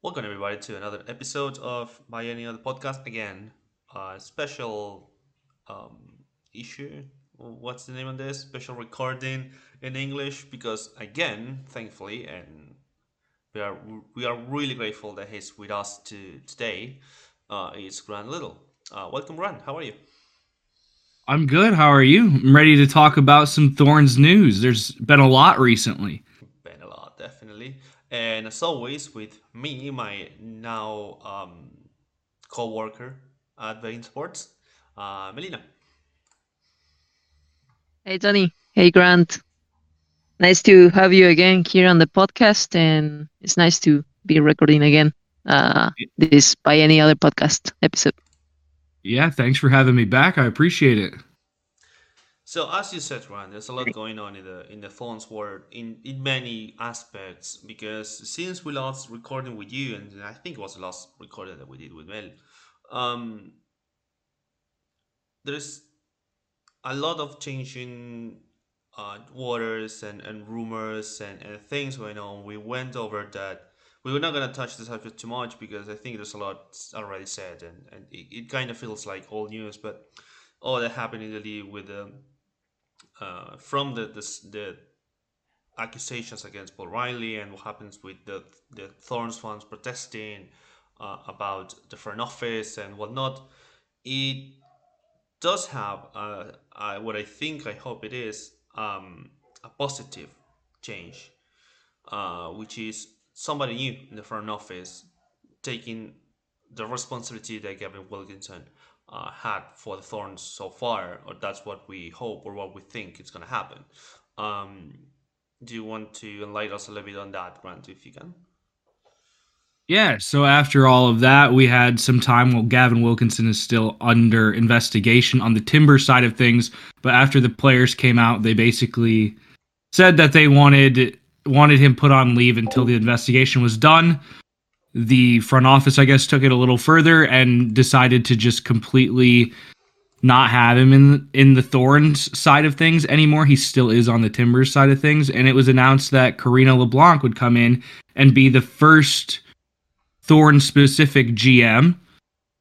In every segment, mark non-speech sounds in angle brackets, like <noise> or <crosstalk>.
Welcome everybody to another episode of Any Other Podcast. Again, a special um, issue. What's the name of this? Special recording in English because again, thankfully, and we are we are really grateful that he's with us to today. Uh, is Grant Little. Uh, welcome, Grant. How are you? I'm good. How are you? I'm ready to talk about some Thorns news. There's been a lot recently. Been a lot, definitely. And as always, with me, my now um, co-worker at Vein Sports, uh, Melina. Hey, Tony. Hey, Grant. Nice to have you again here on the podcast, and it's nice to be recording again uh, this by any other podcast episode. Yeah, thanks for having me back. I appreciate it. So as you said, Ryan, there's a lot going on in the in the Thorns world in in many aspects because since we last recording with you, and I think it was the last recording that we did with Mel, um, there's a lot of changing uh, waters and, and rumors and, and things going on. We went over that. We were not going to touch the subject too much because I think there's a lot already said, and, and it, it kind of feels like old news. But all that happened in the league with the uh, from the, the the accusations against Paul Riley and what happens with the the Thorns fans protesting uh, about the front office and whatnot, it does have uh, uh, what I think I hope it is um, a positive change, uh, which is somebody new in the front office taking the responsibility that Gavin Wilkinson uh, had for the Thorns so far, or that's what we hope or what we think is going to happen. Um, do you want to enlighten us a little bit on that, Grant, if you can? Yeah, so after all of that, we had some time while Gavin Wilkinson is still under investigation on the timber side of things. But after the players came out, they basically said that they wanted wanted him put on leave until the investigation was done. The front office, I guess, took it a little further and decided to just completely not have him in in the Thorns side of things anymore. He still is on the Timbers side of things, and it was announced that Karina LeBlanc would come in and be the first Thorn specific GM.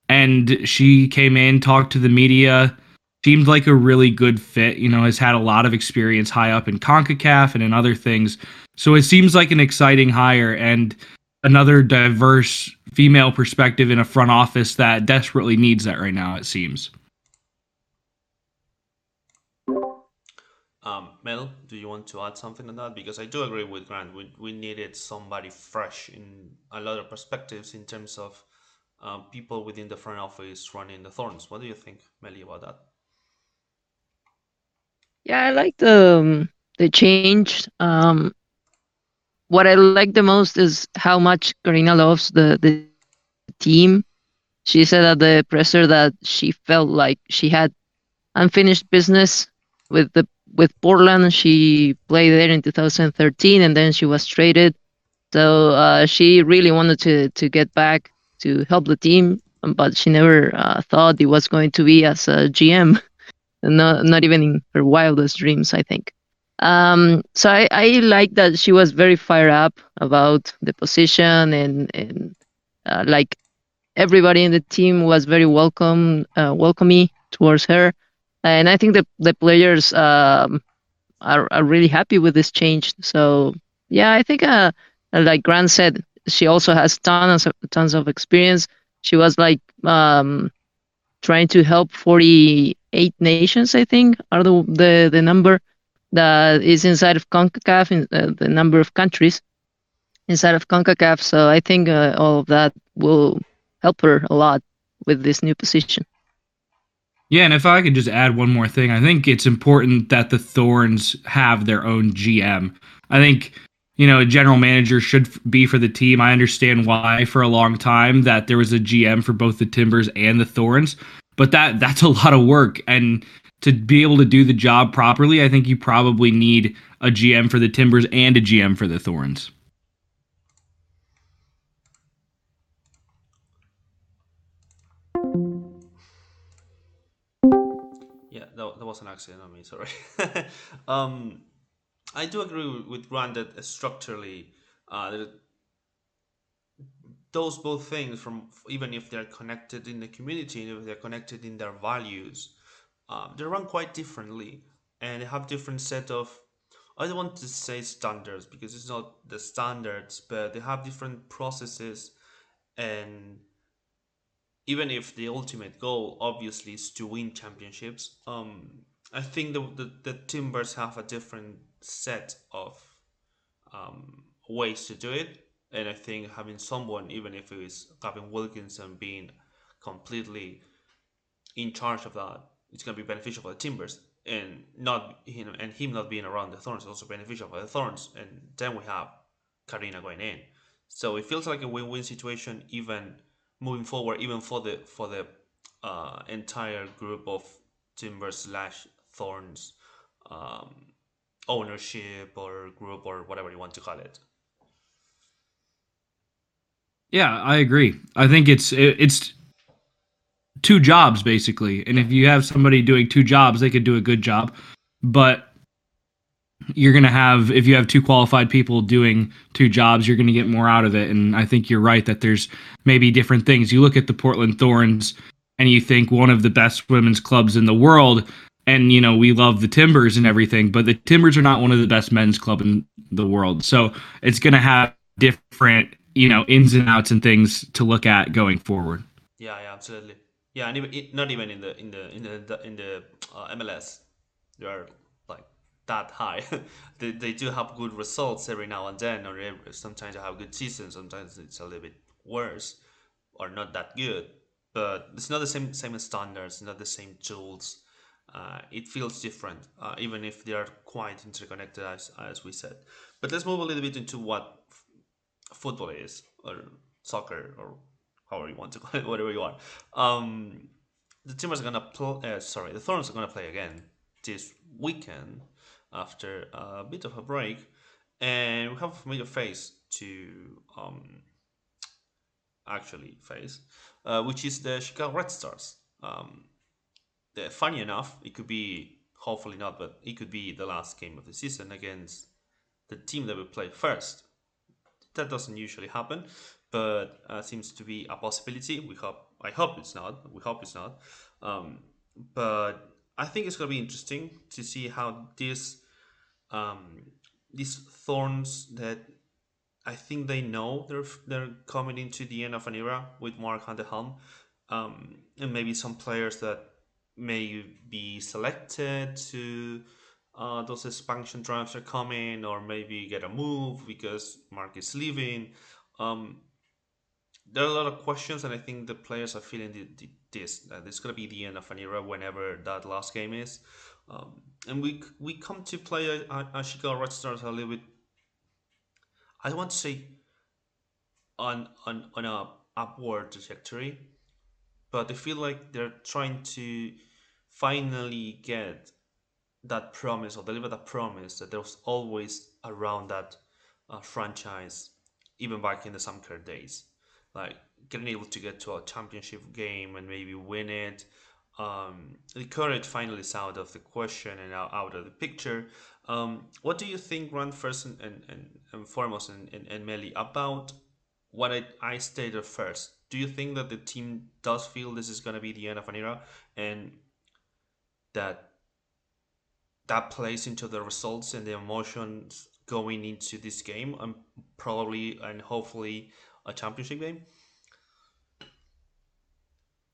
And she came in, talked to the media, seemed like a really good fit. You know, has had a lot of experience high up in CONCACAF and in other things. So it seems like an exciting hire and another diverse female perspective in a front office that desperately needs that right now, it seems. Um, Mel, do you want to add something on that? Because I do agree with Grant. We, we needed somebody fresh in a lot of perspectives in terms of um, people within the front office running the Thorns. What do you think, Melly, about that? Yeah, I like the um, the change. Um, what I like the most is how much Karina loves the the team. She said at the presser that she felt like she had unfinished business with the with Portland. She played there in 2013, and then she was traded. So uh, she really wanted to to get back to help the team, but she never uh, thought it was going to be as a GM. <laughs> not not even in her wildest dreams, I think. Um, so I, I like that she was very fired up about the position and and uh, like everybody in the team was very welcome, uh, welcoming towards her and I think the the players um, are are really happy with this change. So yeah, I think uh, like Grant said, she also has tons of tons of experience. She was like um, trying to help 48 nations, I think, are the the, the number that is inside of CONCACAF, in, uh, the number of countries inside of CONCACAF. So I think uh, all of that will help her a lot with this new position. Yeah, and if I could just add one more thing, I think it's important that the Thorns have their own GM. I think you know a general manager should be for the team. I understand why for a long time that there was a GM for both the Timbers and the Thorns, but that that's a lot of work and to be able to do the job properly, I think you probably need a GM for the Timbers and a GM for the Thorns. that, that was an accident on me. Sorry. <laughs> um, I do agree with Grant that structurally, uh, those both things from even if they're connected in the community if they're connected in their values um, they run quite differently and they have different set of i don't want to say standards because it's not the standards but they have different processes and even if the ultimate goal obviously is to win championships um, i think the, the, the timbers have a different set of um, ways to do it and I think having someone, even if it is Gavin Wilkinson, being completely in charge of that, it's going to be beneficial for the Timbers, and not him and him not being around the Thorns is also beneficial for the Thorns. And then we have Karina going in, so it feels like a win-win situation, even moving forward, even for the for the uh, entire group of Timbers slash Thorns um, ownership or group or whatever you want to call it. Yeah, I agree. I think it's it's two jobs basically, and if you have somebody doing two jobs, they could do a good job. But you're going to have if you have two qualified people doing two jobs, you're going to get more out of it. And I think you're right that there's maybe different things. You look at the Portland Thorns, and you think one of the best women's clubs in the world. And you know we love the Timbers and everything, but the Timbers are not one of the best men's club in the world. So it's going to have different you know ins and outs and things to look at going forward. Yeah, yeah, absolutely. Yeah, and even not even in the in the in the in the uh, MLS, they are like that high. <laughs> they, they do have good results every now and then, or every, sometimes they have good seasons. Sometimes it's a little bit worse, or not that good. But it's not the same same standards, not the same tools. Uh, it feels different, uh, even if they are quite interconnected, as, as we said. But let's move a little bit into what football is or soccer or however you want to <laughs> call it, whatever you want. Um, the Timbers are gonna play. Uh, sorry, the Thorns are gonna play again this weekend after a bit of a break, and we have a familiar face to um, actually face, uh, which is the Chicago Red Stars. Um, the, funny enough, it could be hopefully not, but it could be the last game of the season against the team that will play first that doesn't usually happen, but uh, seems to be a possibility. We hope. I hope it's not. We hope it's not. Um, but I think it's gonna be interesting to see how this um, these thorns that I think they know they're they're coming into the end of an era with Mark on the helm, um, and maybe some players that may be selected to uh, those expansion drives are coming, or maybe get a move because Mark is leaving. Um, there are a lot of questions, and I think the players are feeling the, the, this that it's gonna be the end of an era whenever that last game is. Um, and we we come to play Chicago Red Stars a little bit. I want to say on on on a upward trajectory, but I feel like they're trying to finally get that promise or deliver that promise that there was always around that uh, franchise, even back in the Sam Kerr days, like getting able to get to a championship game and maybe win it. Um, the courage finally is out of the question and out, of the picture. Um, what do you think, Rand, first and, and, and foremost, and, and, and Melly, about what I, I stated first? Do you think that the team does feel this is going to be the end of an era and that that plays into the results and the emotions going into this game and probably and hopefully a championship game?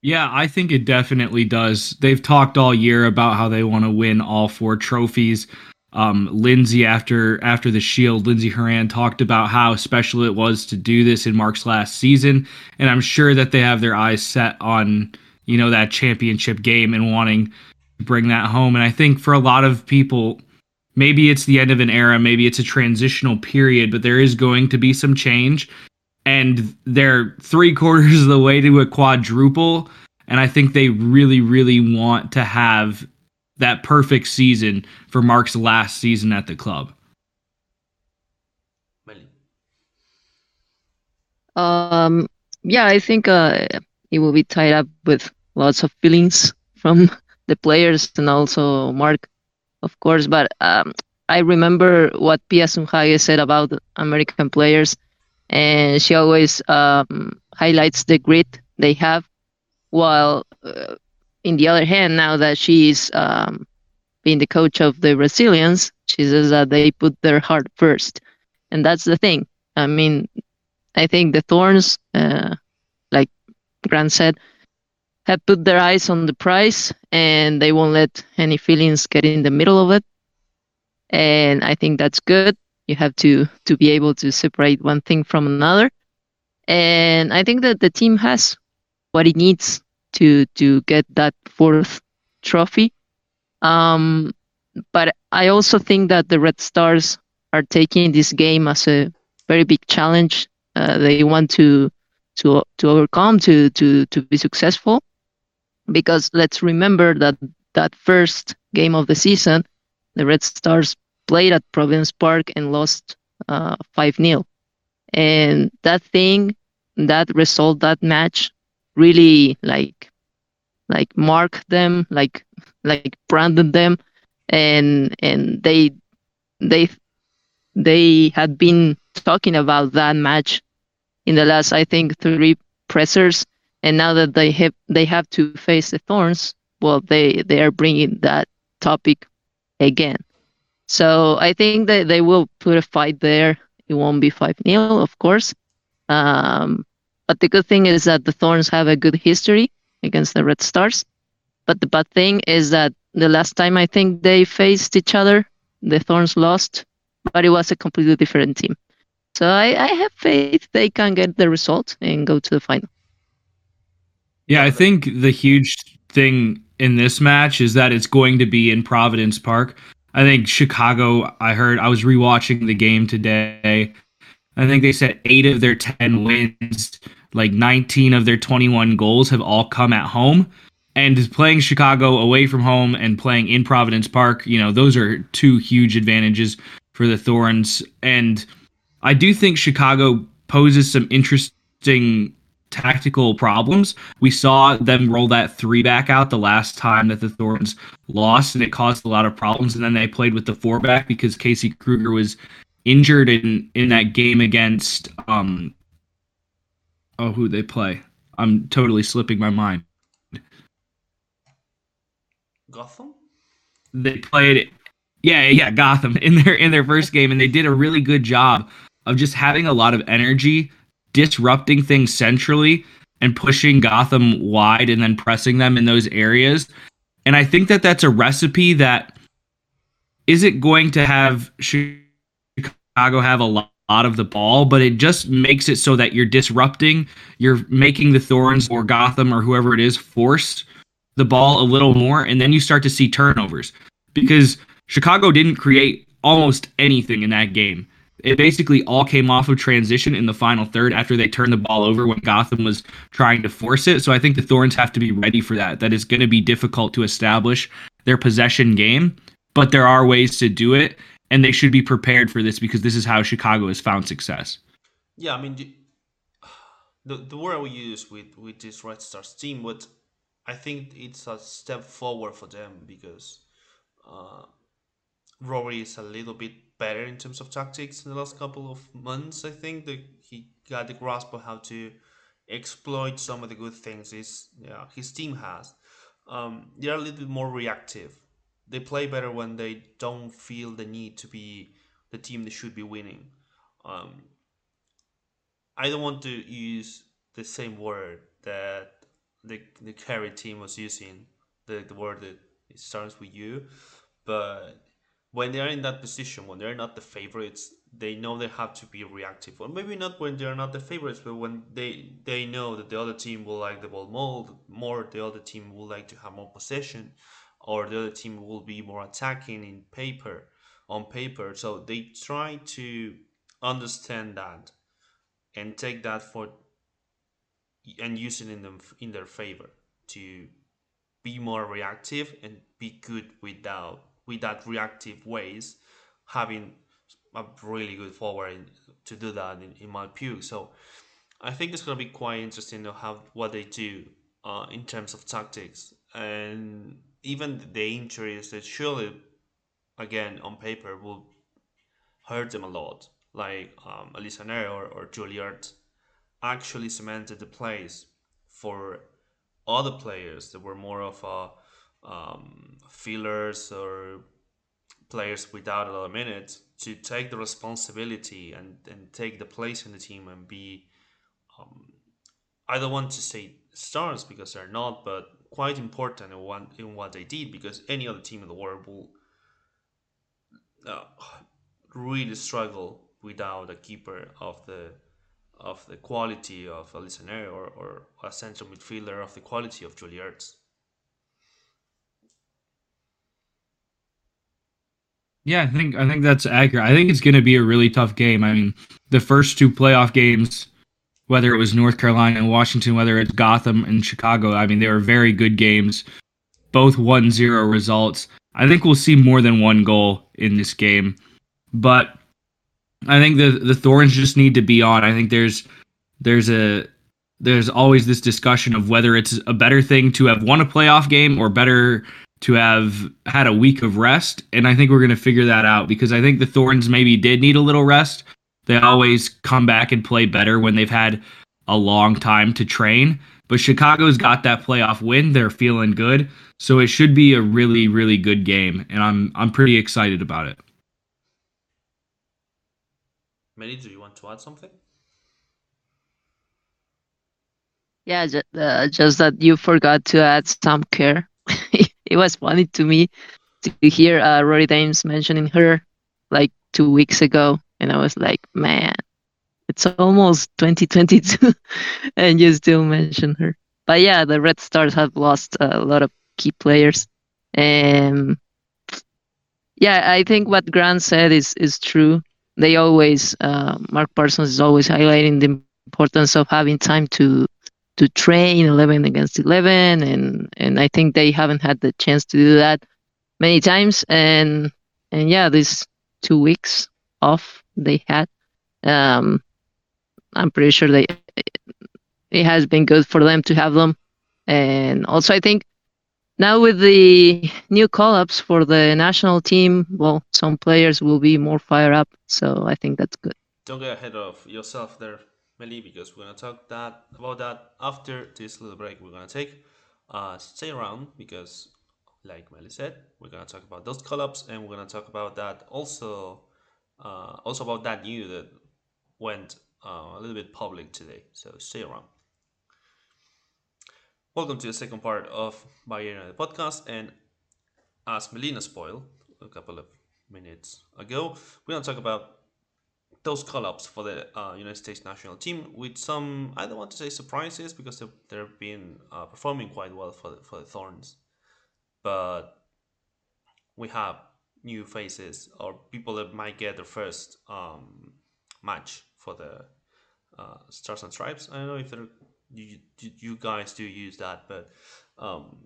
Yeah, I think it definitely does. They've talked all year about how they want to win all four trophies. Um, Lindsay, after after the Shield, Lindsay Horan talked about how special it was to do this in Mark's last season, and I'm sure that they have their eyes set on you know that championship game and wanting bring that home. And I think for a lot of people, maybe it's the end of an era, maybe it's a transitional period, but there is going to be some change. And they're three <laughs> quarters of the way to a quadruple. And I think they really, really want to have that perfect season for Mark's last season at the club. Um, yeah, I think uh, it will be tied up with lots of feelings from the players and also Mark, of course. But um, I remember what Pia Sundhage said about American players, and she always um, highlights the grit they have. While uh, in the other hand, now that she's um, being the coach of the Brazilians, she says that they put their heart first, and that's the thing. I mean, I think the Thorns, uh, like Grant said, have put their eyes on the prize, and they won't let any feelings get in the middle of it. And I think that's good. You have to to be able to separate one thing from another. And I think that the team has what it needs to to get that fourth trophy. Um, but I also think that the Red Stars are taking this game as a very big challenge. Uh, they want to to to overcome to to to be successful, because let's remember that that first game of the season, the Red Stars played at Providence Park and lost uh, five uh, 0 and that thing, that result, that match, really like like marked them, like like branded them. And and they they they had been talking about that match in the last I think three pressers, and now that they have they have to face the thorns, well they they are bringing that topic again. So I think that they will put a fight there. It won't be five 0 of course. Um, but the good thing is that the Thorns have a good history against the Red Stars. But the bad thing is that the last time I think they faced each other, the Thorns lost, but it was a completely different team. So I, I have faith they can get the result and go to the final. Yeah, I think the huge thing in this match is that it's going to be in Providence Park. I think Chicago, I heard, I was rewatching the game today. I think they said eight of their 10 wins, like 19 of their 21 goals have all come at home and playing Chicago away from home and playing in Providence Park, you know, those are two huge advantages for the Thorns. And I do think Chicago poses some interesting tactical problems. We saw them roll that three back out the last time that the Thorns lost, and it caused a lot of problems. And then they played with the four back because Casey Krueger was injured in in that game against um oh who they play. I'm totally slipping my mind. Gotham? They played yeah, yeah, Gotham <laughs> in their in their first game and they did a really good job of just having a lot of energy, disrupting things centrally and pushing Gotham wide and then pressing them in those areas. And I think that that's a recipe that isn't going to have Chicago have a lot of the ball, but it just makes it so that you're disrupting, you're making the Thorns or Gotham or whoever it is force the ball a little more, and then you start to see turnovers because Chicago didn't create almost anything in that game. It basically all came off of transition in the final third after they turned the ball over when Gotham was trying to force it. So I think the Thorns have to be ready for that. That is going to be difficult to establish their possession game, but there are ways to do it, and they should be prepared for this because this is how Chicago has found success. Yeah, I mean, the, the, word we use with, with this Red Stars team, but I think it's a step forward for them because uh, Rory is a little bit better in terms of tactics in the last couple of months. I think that he got the grasp of how to exploit some of the good things his yeah, his team has. Um, they're a little bit more reactive. They play better when they don't feel the need to be the team that should be winning. Um, I don't want to use the same word that the the carry team was using the, the word that starts with you but when they're in that position when they're not the favorites they know they have to be reactive. Or maybe not when they're not the favorites but when they they know that the other team will like the ball more more the other team will like to have more possession or the other team will be more attacking in paper on paper. So they try to understand that and take that for and use it in them in their favor to be more reactive and be good without with that reactive ways having a really good forward to do that in, in my view so I think it's going to be quite interesting to have what they do uh, in terms of tactics. And even the injuries that surely again on paper will hurt them a lot. Like um, Alyssa or, or actually cemented the place for other players that were more of a um, fillers or players without a lot of minutes to take the responsibility and, and take the place in the team and be um, I don't want to say stars because they're not, but quite important in what in what they did because any other team in the world will uh, really struggle without a keeper of the of the quality of Alyssa Naeher or, or a central midfielder of the quality of Juilliard. Yeah, I think I think that's accurate. I think it's going to be a really tough game. I mean, the first two playoff games, whether it was North Carolina and Washington, whether it's Gotham and Chicago, I mean, they were very good games. Both 1-0 results. I think we'll see more than one goal in this game. But I think the the Thorns just need to be on. I think there's there's a there's always this discussion of whether it's a better thing to have won a playoff game or better to have had a week of rest. And I think we're going to figure that out because I think the Thorns maybe did need a little rest. They always come back and play better when they've had a long time to train. But Chicago's got that playoff win. They're feeling good. So it should be a really, really good game. And I'm I'm pretty excited about it. Mary, do you want to add something? Yeah, just, uh, just that you forgot to add Sam Kerr. <laughs> it was funny to me to hear uh, Rory Dames mentioning her like two weeks ago, and I was like, man, it's almost 2022, <laughs> and you still mention her. But yeah, the Red Stars have lost a lot of key players, and yeah, I think what Grant said is is true they always uh, Mark Parsons is always highlighting the importance of having time to to train 11 against 11 and and I think they haven't had the chance to do that many times and and yeah these two weeks off they had um I'm pretty sure they it has been good for them to have them and also I think now with the new call-ups for the national team, well, some players will be more fired up. So I think that's good. Don't get ahead of yourself there, Meli, because we're gonna talk that about that after this little break we're gonna take. Uh, stay around because, like Meli said, we're gonna talk about those call-ups and we're gonna talk about that also, uh, also about that news that went uh, a little bit public today. So stay around. Welcome to the second part of Bayern the podcast. And as Melina spoiled a couple of minutes ago, we're to talk about those call ups for the uh, United States national team with some, I don't want to say surprises because they've, they've been uh, performing quite well for the, for the Thorns. But we have new faces or people that might get their first um, match for the uh, Stars and Stripes. I don't know if they're you, you guys do use that, but um,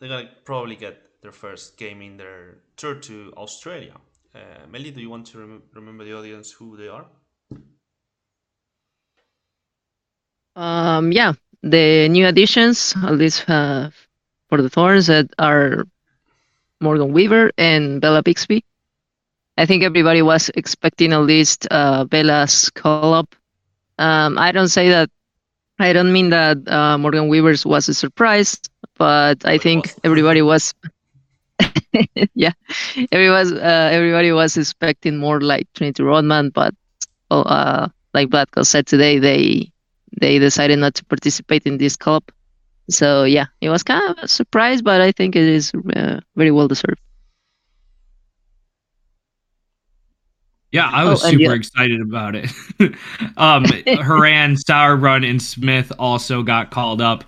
they're gonna probably get their first game in their tour to Australia. Uh, Meli, do you want to rem- remember the audience who they are? Um, yeah, the new additions, at least uh, for the Thorns, that are Morgan Weaver and Bella Bixby. I think everybody was expecting at least uh, Bella's call up. Um, I don't say that I don't mean that uh, Morgan Weavers was a surprise, but I think everybody was. <laughs> yeah, everybody was uh, everybody was expecting more like Trinity Rodman, but uh, like Vlatko said today, they they decided not to participate in this cup. So yeah, it was kind of a surprise, but I think it is uh, very well deserved. Yeah, I was oh, super yeah. excited about it. <laughs> um, <laughs> Horan, Sauerbrunn, and Smith also got called up.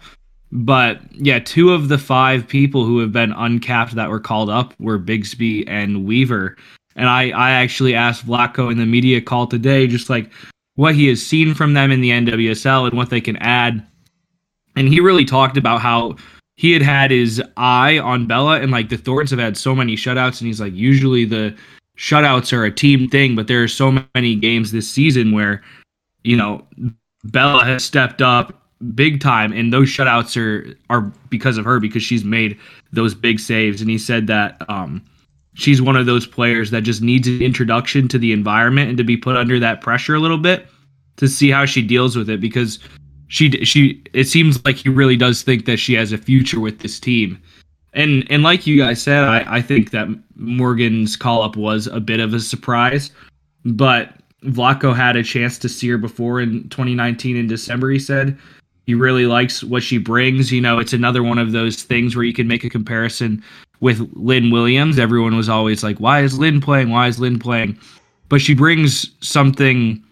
But yeah, two of the five people who have been uncapped that were called up were Bixby and Weaver. And I, I actually asked Vlatko in the media call today just like what he has seen from them in the NWSL and what they can add. And he really talked about how he had had his eye on Bella and like the Thorns have had so many shutouts and he's like usually the shutouts are a team thing, but there are so many games this season where, you know, Bella has stepped up big time, and those shutouts are are because of her because she's made those big saves. And he said that um, she's one of those players that just needs an introduction to the environment and to be put under that pressure a little bit to see how she deals with it because she she it seems like he really does think that she has a future with this team. And and like you guys said, I, I think that Morgan's call up was a bit of a surprise, but Vlatko had a chance to see her before in 2019 in December. He said he really likes what she brings. You know, it's another one of those things where you can make a comparison with Lynn Williams. Everyone was always like, "Why is Lynn playing? Why is Lynn playing?" But she brings something.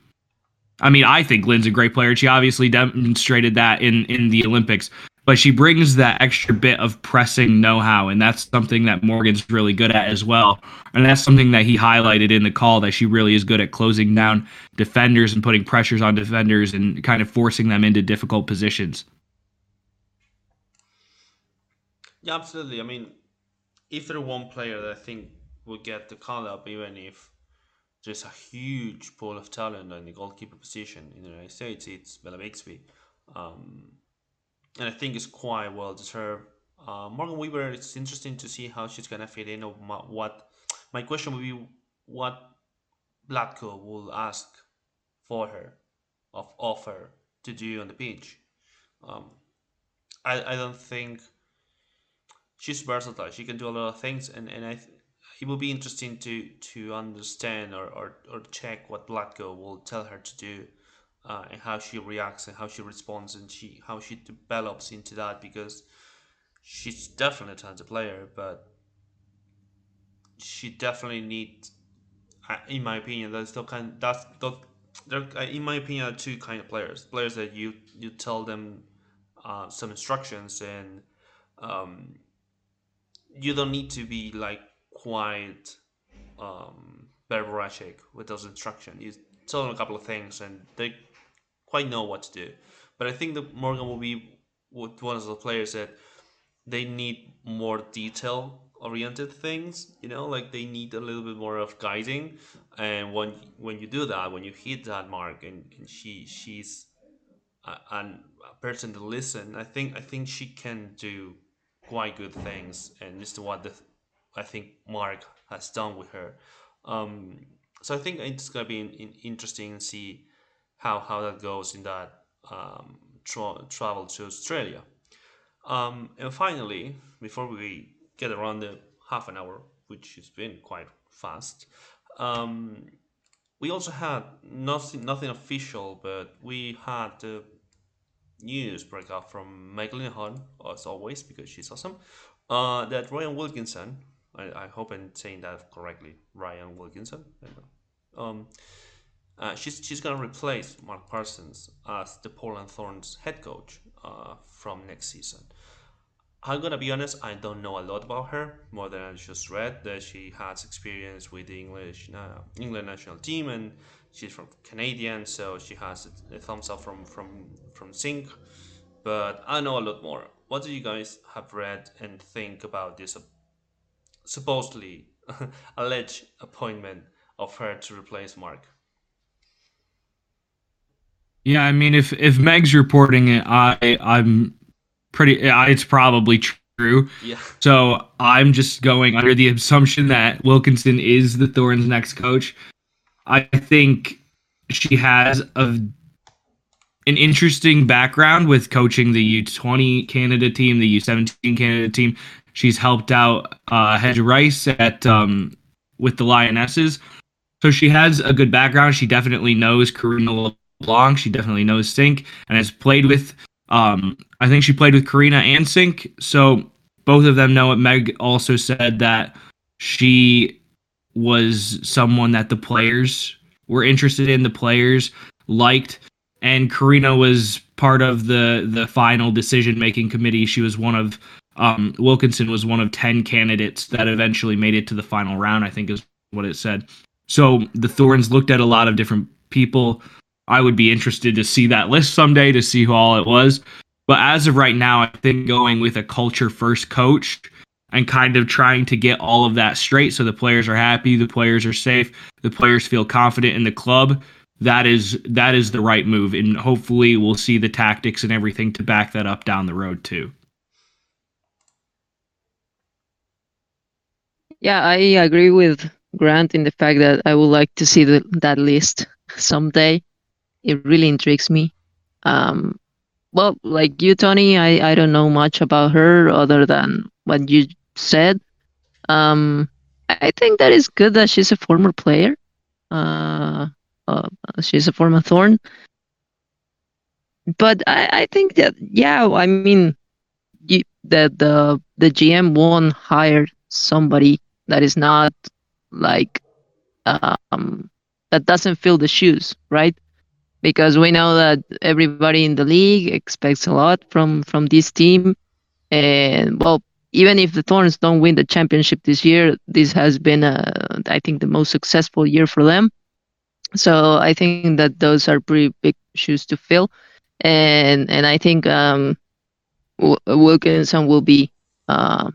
I mean, I think Lynn's a great player. She obviously demonstrated that in in the Olympics but she brings that extra bit of pressing know-how and that's something that morgan's really good at as well. And that's something that he highlighted in the call that she really is good at closing down defenders and putting pressures on defenders and kind of forcing them into difficult positions. Yeah absolutely. I mean if there's one player that i think would get the call up even if there's a huge pool of talent in the goalkeeper position in the united states it's bella bixby. Um, and I think it's quite well deserved. Uh, Morgan Weaver, it's interesting to see how she's gonna fit in. Or what my question would be, what Vlatko will ask for her, of offer to do on the pitch. Um, I I don't think she's versatile. She can do a lot of things, and and I. It will be interesting to to understand or, or, or check what Vlatko will tell her to do uh, and how she reacts and how she responds and she how she develops into that because she's definitely a talented player, but she definitely needs, uh, in my opinion, that's the kind that's the there, uh, in my opinion, are two kind of players. Players that you you tell them uh, some instructions and um, you don't need to be like quite um, with those instructions. You tell them a couple of things and they quite know what to do. But I think that Morgan will be one of the players that they need more detail oriented things you know? Like they need a little bit more of guiding. And when when you do that when you hit that mark and, and she she's a, a person to listen i think i think she can do quite good things. And this is what the i think mark has done with her. Um so i think it's gonna be in, in, interesting to see how how that goes in that um, tra- travel to Australia. Um, and finally, before we get around the half an hour, which has been quite fast, um, we also had nothing nothing official, but we had the news break out from Meg Linehan, as always, because she's awesome. Uh, that Rhian Wilkinson, I, I hope I'm saying that correctly, Rhian Wilkinson. Um, uh, she's she's gonna replace Mark Parsons as the Portland Thorns head coach uh, from next season. I'm gonna be honest, I don't know a lot about her more than I just read that she has experience with the English uh, England national team and she's from Canadian, so she has a, a thumbs up from from from Sinc. But I know a lot more. What do you guys have read and think about this uh, supposedly <laughs> alleged appointment of her to replace Mark? Yeah, I mean, if if Meg's reporting it, I I'm pretty. It's probably true. Yeah. So I'm just going under the assumption that Wilkinson is the Thorns' next coach. I think she has a an interesting background with coaching the U20 Canada team, the U17 Canada team. She's helped out uh, Hege Riise at um, with the Lionesses, so she has a good background. She definitely knows Karina LeBlanc. She definitely knows Sinc and has played with. Um, I think she played with Karina and Sinc, so both of them know it. Meg also said that she was someone that the players were interested in. The players liked, and Karina was part of the the final decision making committee. She was one of um, Wilkinson was one of ten candidates that eventually made it to the final round. I think is what it said. So the Thorns looked at a lot of different people. I would be interested to see that list someday to see who all it was. But as of right now, I think going with a culture first coach and kind of trying to get all of that straight so the players are happy, the players are safe, the players feel confident in the club. That is that is the right move, and hopefully we'll see the tactics and everything to back that up down the road too. Yeah, I agree with Grant in the fact that I would like to see the, that list someday. It really intrigues me. Um, well, like you, Tony, I, I don't know much about her other than what you said. Um, I think that is good that she's a former player. Uh, uh, she's a former Thorn. But I, I think that yeah, I mean, you, the the the GM won't hire somebody that is not like um that doesn't fill the shoes, right? Because we know that everybody in the league expects a lot from from this team, and well, even if the Thorns don't win the championship this year, this has been a I think the most successful year for them. So I think that those are pretty big shoes to fill, and and I think um, Wilkinson will be uh,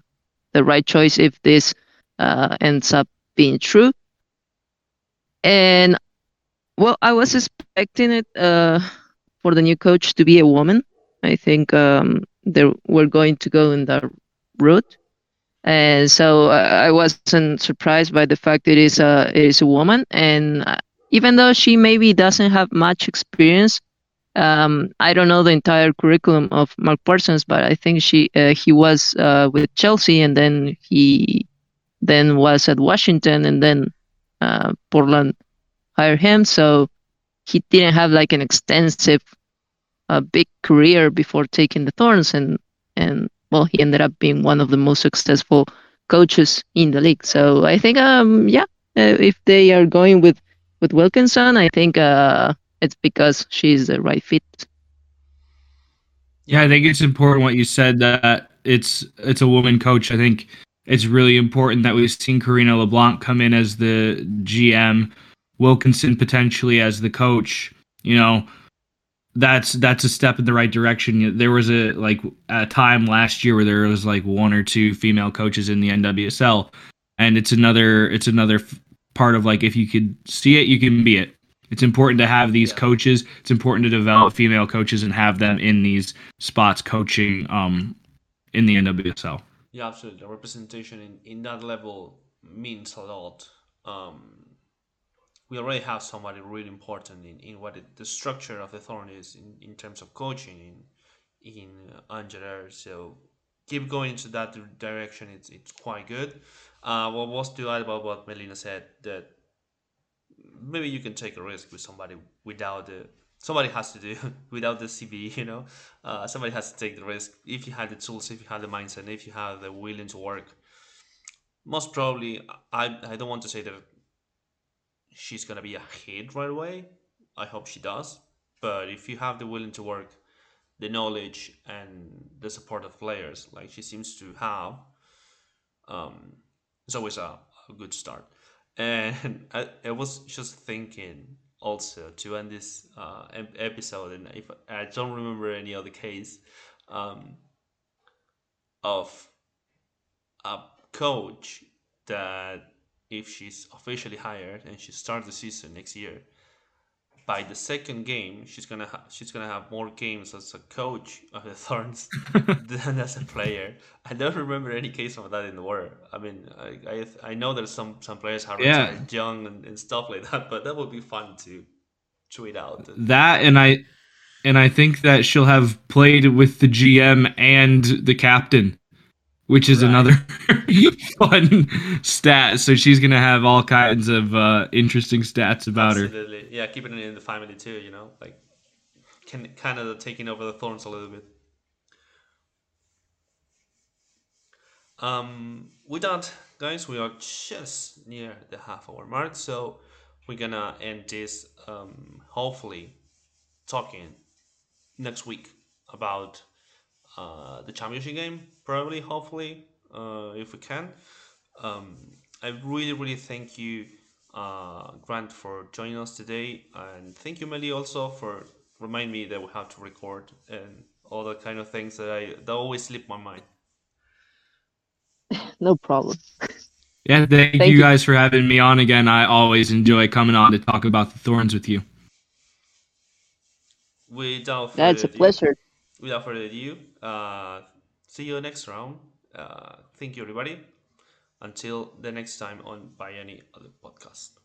the right choice if this uh, ends up being true. And well, I was expecting it uh, for the new coach to be a woman. I think um, they were going to go in that route, and so I wasn't surprised by the fact it is a it is a woman. And uh, even though she maybe doesn't have much experience, um, I don't know the entire curriculum of Mark Parsons, but I think she uh, he was uh, with Chelsea, and then he then was at Washington, and then uh, Portland hired him. So he didn't have like an extensive, uh, big career before taking the Thorns, and and well, he ended up being one of the most successful coaches in the league. So I think, um, yeah, uh, if they are going with with Wilkinson, I think uh, it's because she's the right fit. Yeah, I think it's important what you said that it's it's a woman coach. I think it's really important that we've seen Karina LeBlanc come in as the GM, Wilkinson potentially as the coach. You know, that's that's a step in the right direction. There was a like a time last year where there was like one or two female coaches in the NWSL, and it's another it's another part of like if you could see it, you can be it. It's important to have these yeah. coaches. It's important to develop female coaches and have them in these spots coaching um in the NWSL. Yeah, absolutely. Representation in, in that level means a lot. Um, we already have somebody really important in, in what it, the structure of the Thorn is in, in terms of coaching in in uh, So keep going into that direction. It's it's quite good. Uh, what was to add about what Melina said that maybe you can take a risk with somebody without the somebody has to do <laughs> without the CB, you know. Uh, somebody has to take the risk. If you have the tools, if you have the mindset, if you have the willing to work, most probably, I I don't want to say that she's gonna be a hit right away. I hope she does. But if you have the willing to work, the knowledge and the support of players, like she seems to have, um, it's always a, a good start. And <laughs> I, I was just thinking also to end this uh, episode, and if I don't remember any other case um, of a coach that if she's officially hired and she starts the season next year, by the second game she's gonna ha- she's gonna have more games as a coach of the <laughs> Thorns <laughs> than as a player. I don't remember any case of that in the world. I mean, I I, I know there's some some players are yeah. young and, and stuff like that, but that would be fun to tweet out. That and I and I think that she'll have played with the GM and the captain which is right. another <laughs> fun stat. So she's gonna have all kinds of uh, interesting stats about Absolutely. her. Yeah, keeping it in the family too. You know, like can kind of taking over the thorns a little bit. Um, with that, guys, we are just near the half hour mark, so we're gonna end this. Um, hopefully, talking next week about uh, the championship game, probably, hopefully, uh, if we can. Um, I really, really thank you, uh, Grant, for joining us today, and thank you, Melly, also for remind me that we have to record and all the kind of things that I that always slip my mind. <laughs> no problem. Yeah, thank, thank you, you guys for having me on again. I always enjoy coming on to talk about the thorns with you. Without further That's a pleasure without further ado, uh, see you next round. Uh, thank you, everybody. Until the next time on By Any Other Podcast.